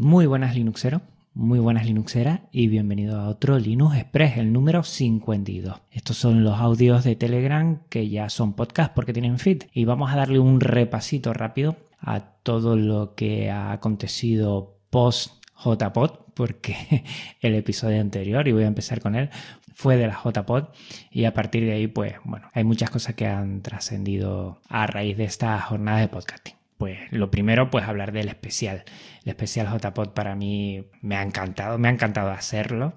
Muy buenas Linuxeros, muy buenas Linuxeras y bienvenido a otro Linux Express, el número 52. Estos son los audios de Telegram que ya son podcast porque tienen feed y vamos a darle un repasito rápido a todo lo que ha acontecido post JPod porque el episodio anterior, y voy a empezar con él, fue de la JPod y a partir de ahí pues bueno, hay muchas cosas que han trascendido a raíz de esta jornada de podcasting. Pues lo primero, pues hablar del especial. El especial JPod para mí me ha encantado, me ha encantado hacerlo.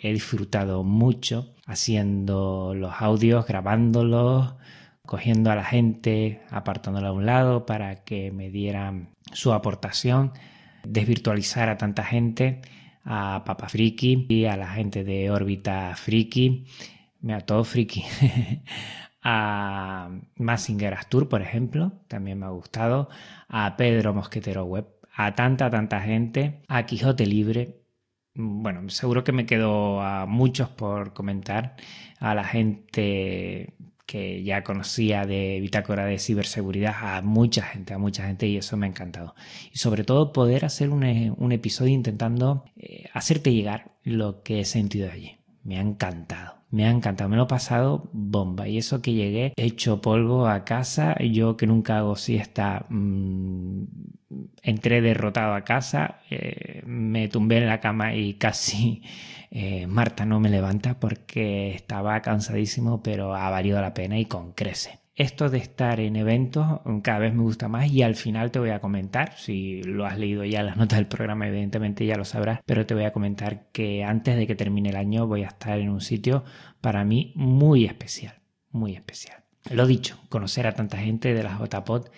He disfrutado mucho haciendo los audios, grabándolos, cogiendo a la gente, apartándola a un lado para que me dieran su aportación, desvirtualizar a tanta gente, a Papa Friki y a la gente de órbita Friki, a todo Friki. a Massinger Astur, por ejemplo, también me ha gustado, a Pedro Mosquetero Web, a tanta, tanta gente, a Quijote Libre. Bueno, seguro que me quedo a muchos por comentar, a la gente que ya conocía de Bitácora de Ciberseguridad, a mucha gente, a mucha gente, y eso me ha encantado. Y sobre todo poder hacer un, un episodio intentando eh, hacerte llegar lo que he sentido allí. Me ha encantado. Me ha encantado, me lo he pasado bomba. Y eso que llegué hecho polvo a casa, yo que nunca hago siesta, mmm, entré derrotado a casa, eh, me tumbé en la cama y casi eh, Marta no me levanta porque estaba cansadísimo, pero ha valido la pena y con crece esto de estar en eventos cada vez me gusta más y al final te voy a comentar, si lo has leído ya las notas del programa evidentemente ya lo sabrás, pero te voy a comentar que antes de que termine el año voy a estar en un sitio para mí muy especial, muy especial. Lo dicho, conocer a tanta gente de la JPod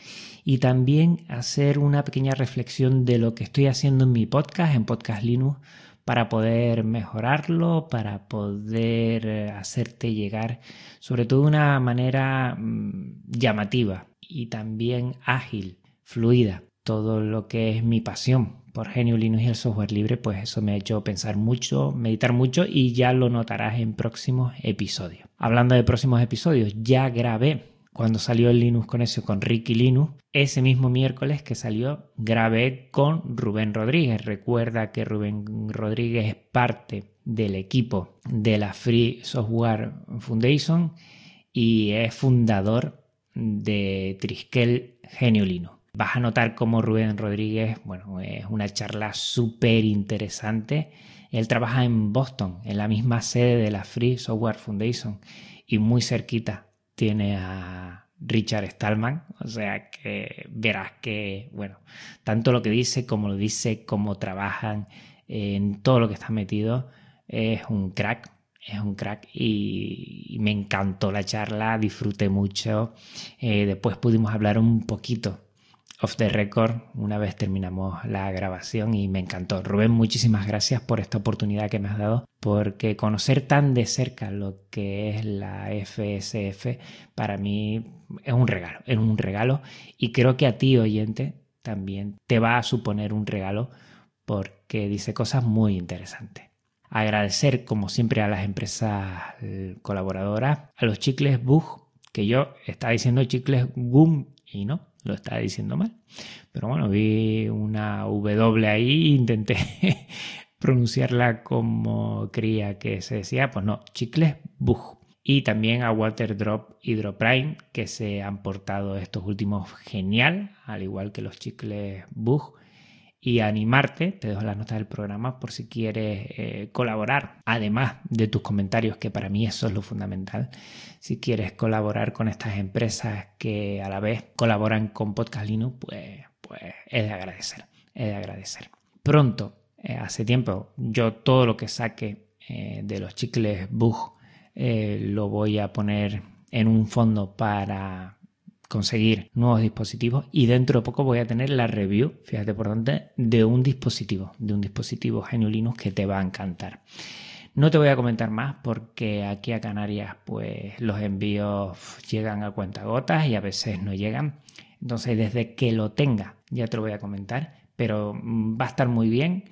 y también hacer una pequeña reflexión de lo que estoy haciendo en mi podcast, en Podcast Linux, para poder mejorarlo, para poder eh, hacerte llegar, sobre todo de una manera mm, llamativa y también ágil, fluida, todo lo que es mi pasión por Genio Linux y el software libre, pues eso me ha hecho pensar mucho, meditar mucho y ya lo notarás en próximos episodios. Hablando de próximos episodios, ya grabé cuando salió el Linux Conexión con Ricky Linux, ese mismo miércoles que salió, grabé con Rubén Rodríguez. Recuerda que Rubén Rodríguez es parte del equipo de la Free Software Foundation y es fundador de Triskel Genio Linux. Vas a notar cómo Rubén Rodríguez, bueno, es una charla súper interesante. Él trabaja en Boston, en la misma sede de la Free Software Foundation y muy cerquita tiene a Richard Stallman, o sea que verás que, bueno, tanto lo que dice como lo dice, cómo trabajan, en todo lo que está metido, es un crack, es un crack y, me encantó la charla, disfruté mucho. Eh, después pudimos hablar un poquito off the record una vez terminamos la grabación y me encantó. Rubén, muchísimas gracias por esta oportunidad que me has dado, porque conocer tan de cerca lo que es la FSF para mí es un regalo, es un regalo y creo que a ti oyente también te va a suponer un regalo porque dice cosas muy interesantes. Agradecer como siempre a las empresas colaboradoras, a los chicles Bug, que yo estaba diciendo chicles Gum y no, lo estaba diciendo mal. Pero bueno, vi una W ahí e intenté pronunciarla como creía que se decía. Pues no, chicles Bug. Y también a Waterdrop Hydroprime, que se han portado estos últimos genial, al igual que los chicles Bug y animarte, te dejo las notas del programa por si quieres eh, colaborar, además de tus comentarios, que para mí eso es lo fundamental, si quieres colaborar con estas empresas que a la vez colaboran con Podcast Linux, pues, pues es de agradecer, es de agradecer. Pronto, eh, hace tiempo, yo todo lo que saque eh, de los chicles Bug lo voy a poner en un fondo para conseguir nuevos dispositivos y dentro de poco voy a tener la review, fíjate por dónde, de un dispositivo, de un dispositivo Genio que te va a encantar. No te voy a comentar más porque aquí a Canarias pues los envíos llegan a cuentagotas y a veces no llegan. Entonces desde que lo tenga ya te lo voy a comentar, pero mm, va a estar muy bien.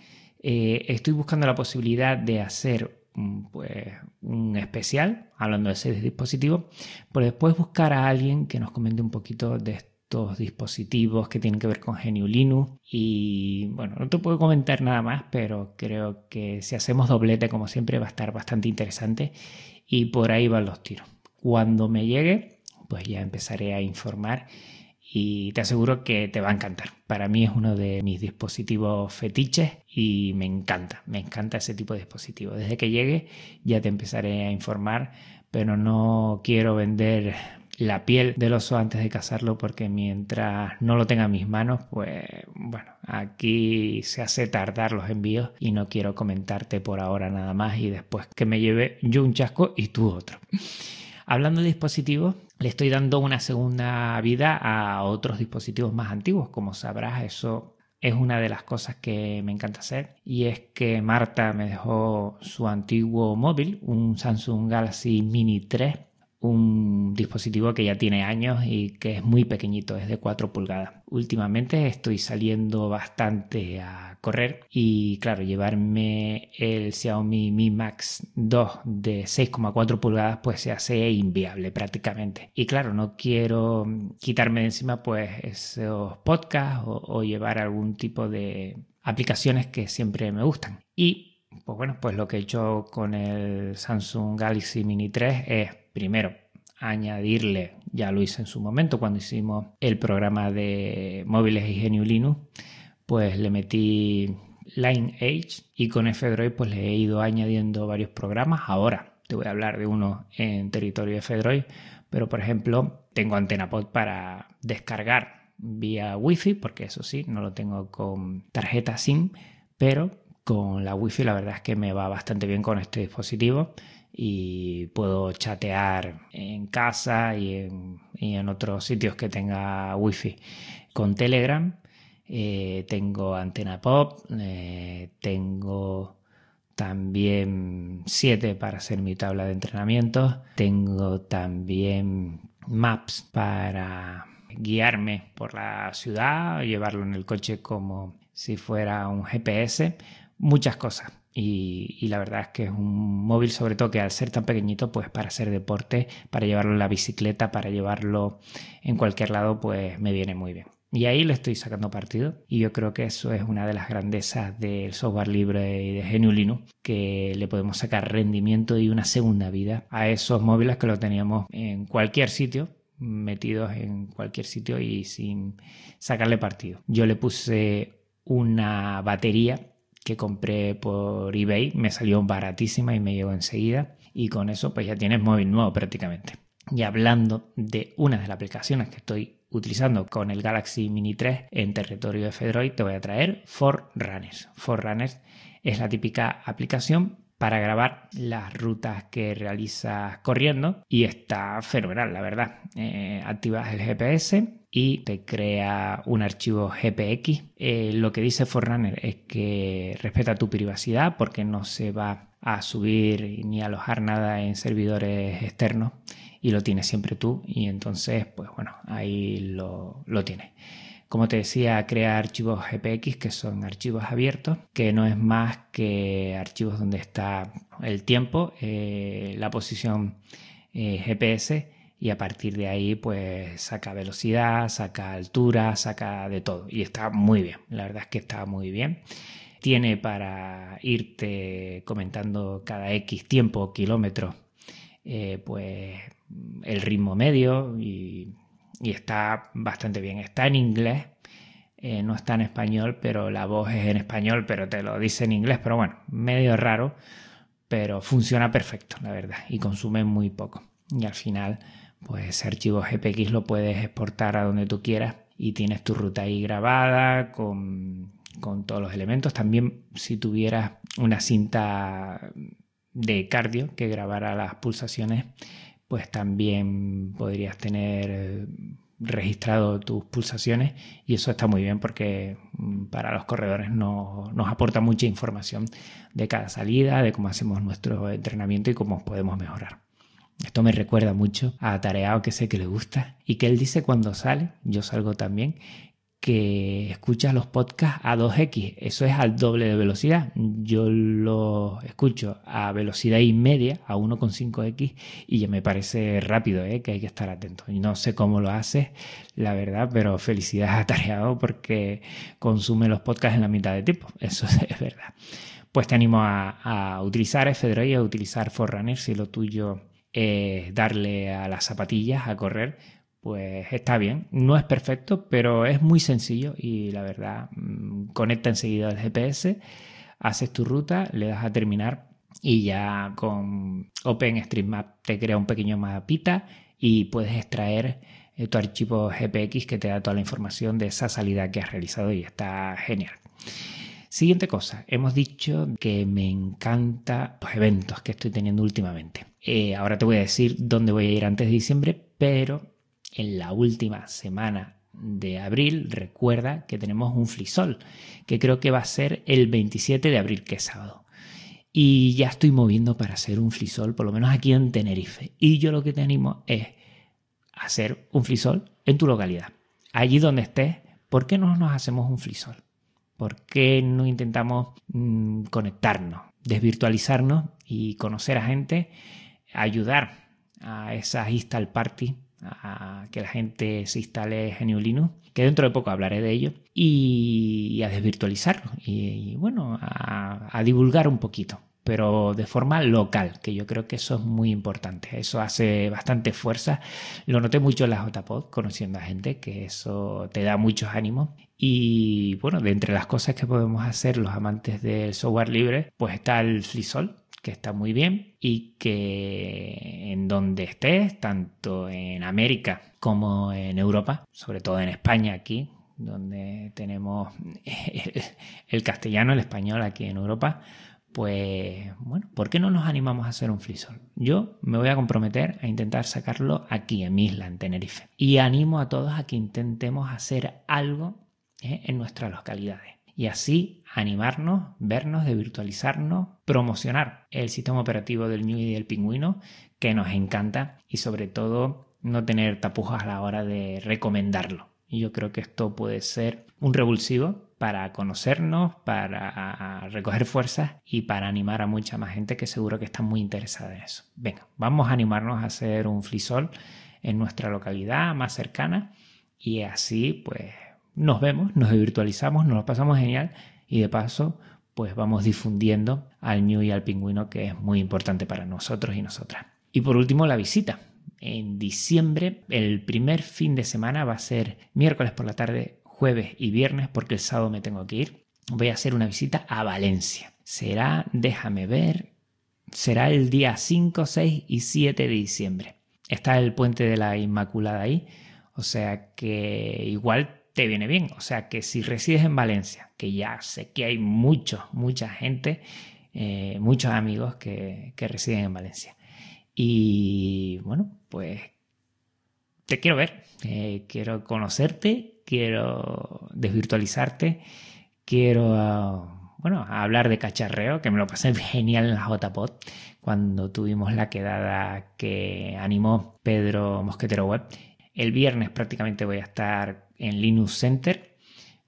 Eh, estoy buscando la posibilidad de hacer pues, un especial hablando de ese dispositivo, pero después buscar a alguien que nos comente un poquito de estos dispositivos que tienen que ver con GNU Linux. Y bueno, no te puedo comentar nada más, pero creo que si hacemos doblete, como siempre, va a estar bastante interesante. Y por ahí van los tiros. Cuando me llegue, pues ya empezaré a informar y te aseguro que te va a encantar. Para mí es uno de mis dispositivos fetiches y me encanta, me encanta ese tipo de dispositivo. Desde que llegue ya te empezaré a informar, pero no quiero vender la piel del oso antes de cazarlo porque mientras no lo tenga en mis manos, pues bueno, aquí se hace tardar los envíos y no quiero comentarte por ahora nada más y después que me lleve yo un chasco y tú otro. Hablando de dispositivos, le estoy dando una segunda vida a otros dispositivos más antiguos. Como sabrás, eso es una de las cosas que me encanta hacer y es que Marta me dejó su antiguo móvil, un Samsung Galaxy Mini 3 un dispositivo que ya tiene años y que es muy pequeñito, es de 4 pulgadas. Últimamente estoy saliendo bastante a correr y claro, llevarme el Xiaomi Mi Max 2 de 6,4 pulgadas pues se hace inviable prácticamente. Y claro, no quiero quitarme de encima pues esos podcasts o, llevar algún tipo de aplicaciones que siempre me gustan. Y pues bueno, pues lo que he hecho con el Samsung Galaxy Mini 3 es, primero, añadirle, ya lo hice en su momento cuando hicimos el programa de móviles y Linux, pues le metí Lineage y con F-Droid pues le he ido añadiendo varios programas. Ahora te voy a hablar de uno en territorio F-Droid, pero por ejemplo tengo AntenaPod para descargar vía Wi-Fi, porque eso sí, no lo tengo con tarjeta SIM, pero con la wifi la verdad es que me va bastante bien con este dispositivo y puedo chatear en casa y en, otros sitios que tenga wifi con telegram eh, tengo antena pop eh, tengo también 7 para hacer mi tabla de entrenamiento tengo también maps para guiarme por la ciudad llevarlo en el coche como si fuera un GPS muchas cosas. Y, la verdad es que es un móvil, sobre todo que al ser tan pequeñito, pues para hacer deporte, para llevarlo en la bicicleta, para llevarlo en cualquier lado, pues me viene muy bien. Y ahí le estoy sacando partido y yo creo que eso es una de las grandezas del software libre y de GNU Linux, que le podemos sacar rendimiento y una segunda vida a esos móviles que lo teníamos en cualquier sitio, metidos en cualquier sitio y sin sacarle partido. Yo le puse una batería que compré por eBay, me salió baratísima y me llegó enseguida y con eso pues ya tienes móvil nuevo prácticamente. Y hablando de una de las aplicaciones que estoy utilizando con el Galaxy Mini 3 en territorio de Fedroid, te voy a traer Forerunners. Forerunners es la típica aplicación para grabar las rutas que realizas corriendo y está fenomenal, la verdad. Eh, activas el GPS y te crea un archivo GPX. Eh, lo que dice Forerunner es que respeta tu privacidad porque no se va a subir ni alojar nada en servidores externos y lo tienes siempre tú y entonces pues bueno ahí lo, lo tienes. Como te decía, crea archivos GPX que son archivos abiertos, que no es más que archivos donde está el tiempo, eh, la posición eh, GPS y a partir de ahí pues saca velocidad, saca altura, saca de todo y está muy bien, la verdad es que está muy bien. Tiene para irte comentando cada X tiempo, kilómetros, eh, pues el ritmo medio y, está bastante bien. Está en inglés, eh, no está en español, pero la voz es en español, pero te lo dice en inglés, pero bueno, medio raro, pero funciona perfecto, la verdad, y consume muy poco. Y al final pues ese archivo GPX lo puedes exportar a donde tú quieras y tienes tu ruta ahí grabada con, todos los elementos. También si tuvieras una cinta de cardio que grabara las pulsaciones, pues también podrías tener registrado tus pulsaciones y eso está muy bien porque mm, para los corredores nos aporta mucha información de cada salida, de cómo hacemos nuestro entrenamiento y cómo podemos mejorar. Esto me recuerda mucho a Tareao que sé que le gusta y que él dice cuando sale, yo salgo también, que escuchas los podcasts a 2x, eso es al doble de velocidad. yo lo escucho a velocidad y media, a 1,5x, y ya me parece rápido, ¿eh? que hay que estar atento. No sé cómo lo haces, la verdad, pero felicidades a Tareado porque consume los podcasts en la mitad de tiempo. Eso es verdad. Pues te animo a, utilizar F-Droid, a utilizar Forerunner si lo tuyo es darle a las zapatillas a correr pues está bien. No es perfecto, pero es muy sencillo y la verdad, mm, conecta enseguida el GPS, haces tu ruta, le das a terminar y ya con OpenStreetMap te crea un pequeño mapita y puedes extraer eh, tu archivo GPX que te da toda la información de esa salida que has realizado y está genial. Siguiente cosa, hemos dicho que me encantan los eventos que estoy teniendo últimamente. Eh, ahora te voy a decir dónde voy a ir antes de diciembre, pero en la última semana de abril, recuerda que tenemos un flisol, que creo que va a ser el 27 de abril, que es sábado. Y ya estoy moviendo para hacer un flisol, por lo menos aquí en Tenerife. Y yo lo que te animo es hacer un flisol en tu localidad. Allí donde estés, ¿por qué no nos hacemos un flisol? ¿Por qué no intentamos mm, conectarnos, desvirtualizarnos y conocer a gente, ayudar a esas install party a que la gente se instale GNU Linux, que dentro de poco hablaré de ello, y, a desvirtualizarlo y, bueno, a, divulgar un poquito pero de forma local, que yo creo que eso es muy importante. Eso hace bastante fuerza. Lo noté mucho en la JPod, conociendo a gente, que eso te da muchos ánimos. Y bueno, de entre las cosas que podemos hacer los amantes del software libre, pues está el FreeSol, que está muy bien y que en donde estés, tanto en América como en Europa, sobre todo en España aquí, donde tenemos el, castellano, el español aquí en Europa, pues bueno, ¿por qué no nos animamos a hacer un frisol? Yo me voy a comprometer a intentar sacarlo aquí en mi isla, en Tenerife. Y animo a todos a que intentemos hacer algo ¿eh? en nuestras localidades y así animarnos, vernos, de virtualizarnos, promocionar el sistema operativo del New y del Pingüino, que nos encanta, y sobre todo no tener tapujos a la hora de recomendarlo. Y yo creo que esto puede ser un revulsivo para conocernos, para recoger fuerzas y para animar a mucha más gente que seguro que está muy interesada en eso. Venga, vamos a animarnos a hacer un flisol en nuestra localidad más cercana y así pues nos vemos, nos virtualizamos, nos lo pasamos genial y de paso pues vamos difundiendo al ñu y al pingüino que es muy importante para nosotros y nosotras. Y por último la visita. En diciembre el primer fin de semana va a ser miércoles por la tarde, jueves y viernes porque el sábado me tengo que ir. Voy a hacer una visita a Valencia. Será, déjame ver, será el día 5, 6 y 7 de diciembre. Está el puente de la Inmaculada ahí, o sea que igual te viene bien. O sea que si resides en Valencia, que ya sé que hay mucho, mucha gente, eh, muchos amigos que, residen en Valencia. Y bueno, pues te quiero ver, eh, quiero conocerte, quiero desvirtualizarte, quiero, bueno, hablar de cacharreo, que me lo pasé genial en la JPod cuando tuvimos la quedada que animó Pedro Mosquetero Web. El viernes prácticamente voy a estar en Linux Center.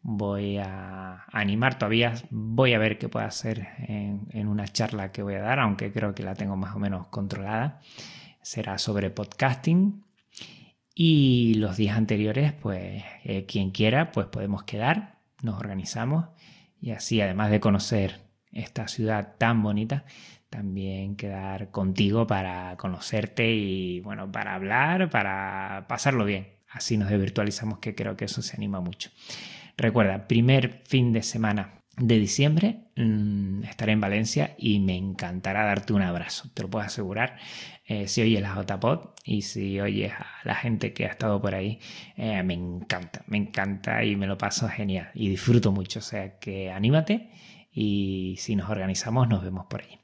Voy a animar todavía, voy a ver qué puedo hacer en, una charla que voy a dar, aunque creo que la tengo más o menos controlada. Será sobre podcasting. Y los días anteriores, pues eh, quien quiera, pues podemos quedar, nos organizamos y así, además de conocer esta ciudad tan bonita, también quedar contigo para conocerte y bueno, para hablar, para pasarlo bien. Así nos virtualizamos que creo que eso se anima mucho. Recuerda, primer fin de semana de diciembre mm, estaré en Valencia y me encantará darte un abrazo, te lo puedo asegurar. Eh, si oyes la JPod y si oyes a la gente que ha estado por ahí, eh, me encanta, me encanta y me lo paso genial y disfruto mucho. O sea que anímate y si nos organizamos nos vemos por ahí.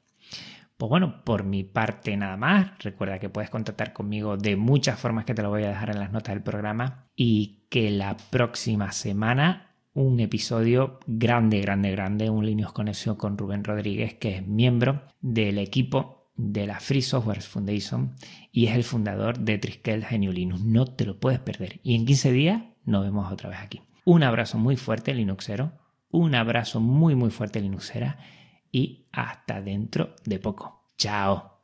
Pues bueno, por mi parte nada más. Recuerda que puedes contactar conmigo de muchas formas que te lo voy a dejar en las notas del programa y que la próxima semana un episodio grande, grande, grande, un Linux Conexión con Rubén Rodríguez, que es miembro del equipo de la Free Software Foundation y es el fundador de Triskel Genio Linux. No te lo puedes perder. Y en 15 días nos vemos otra vez aquí. Un abrazo muy fuerte, Linuxero. Un abrazo muy, muy fuerte, Linuxera y hasta dentro de poco. Chao.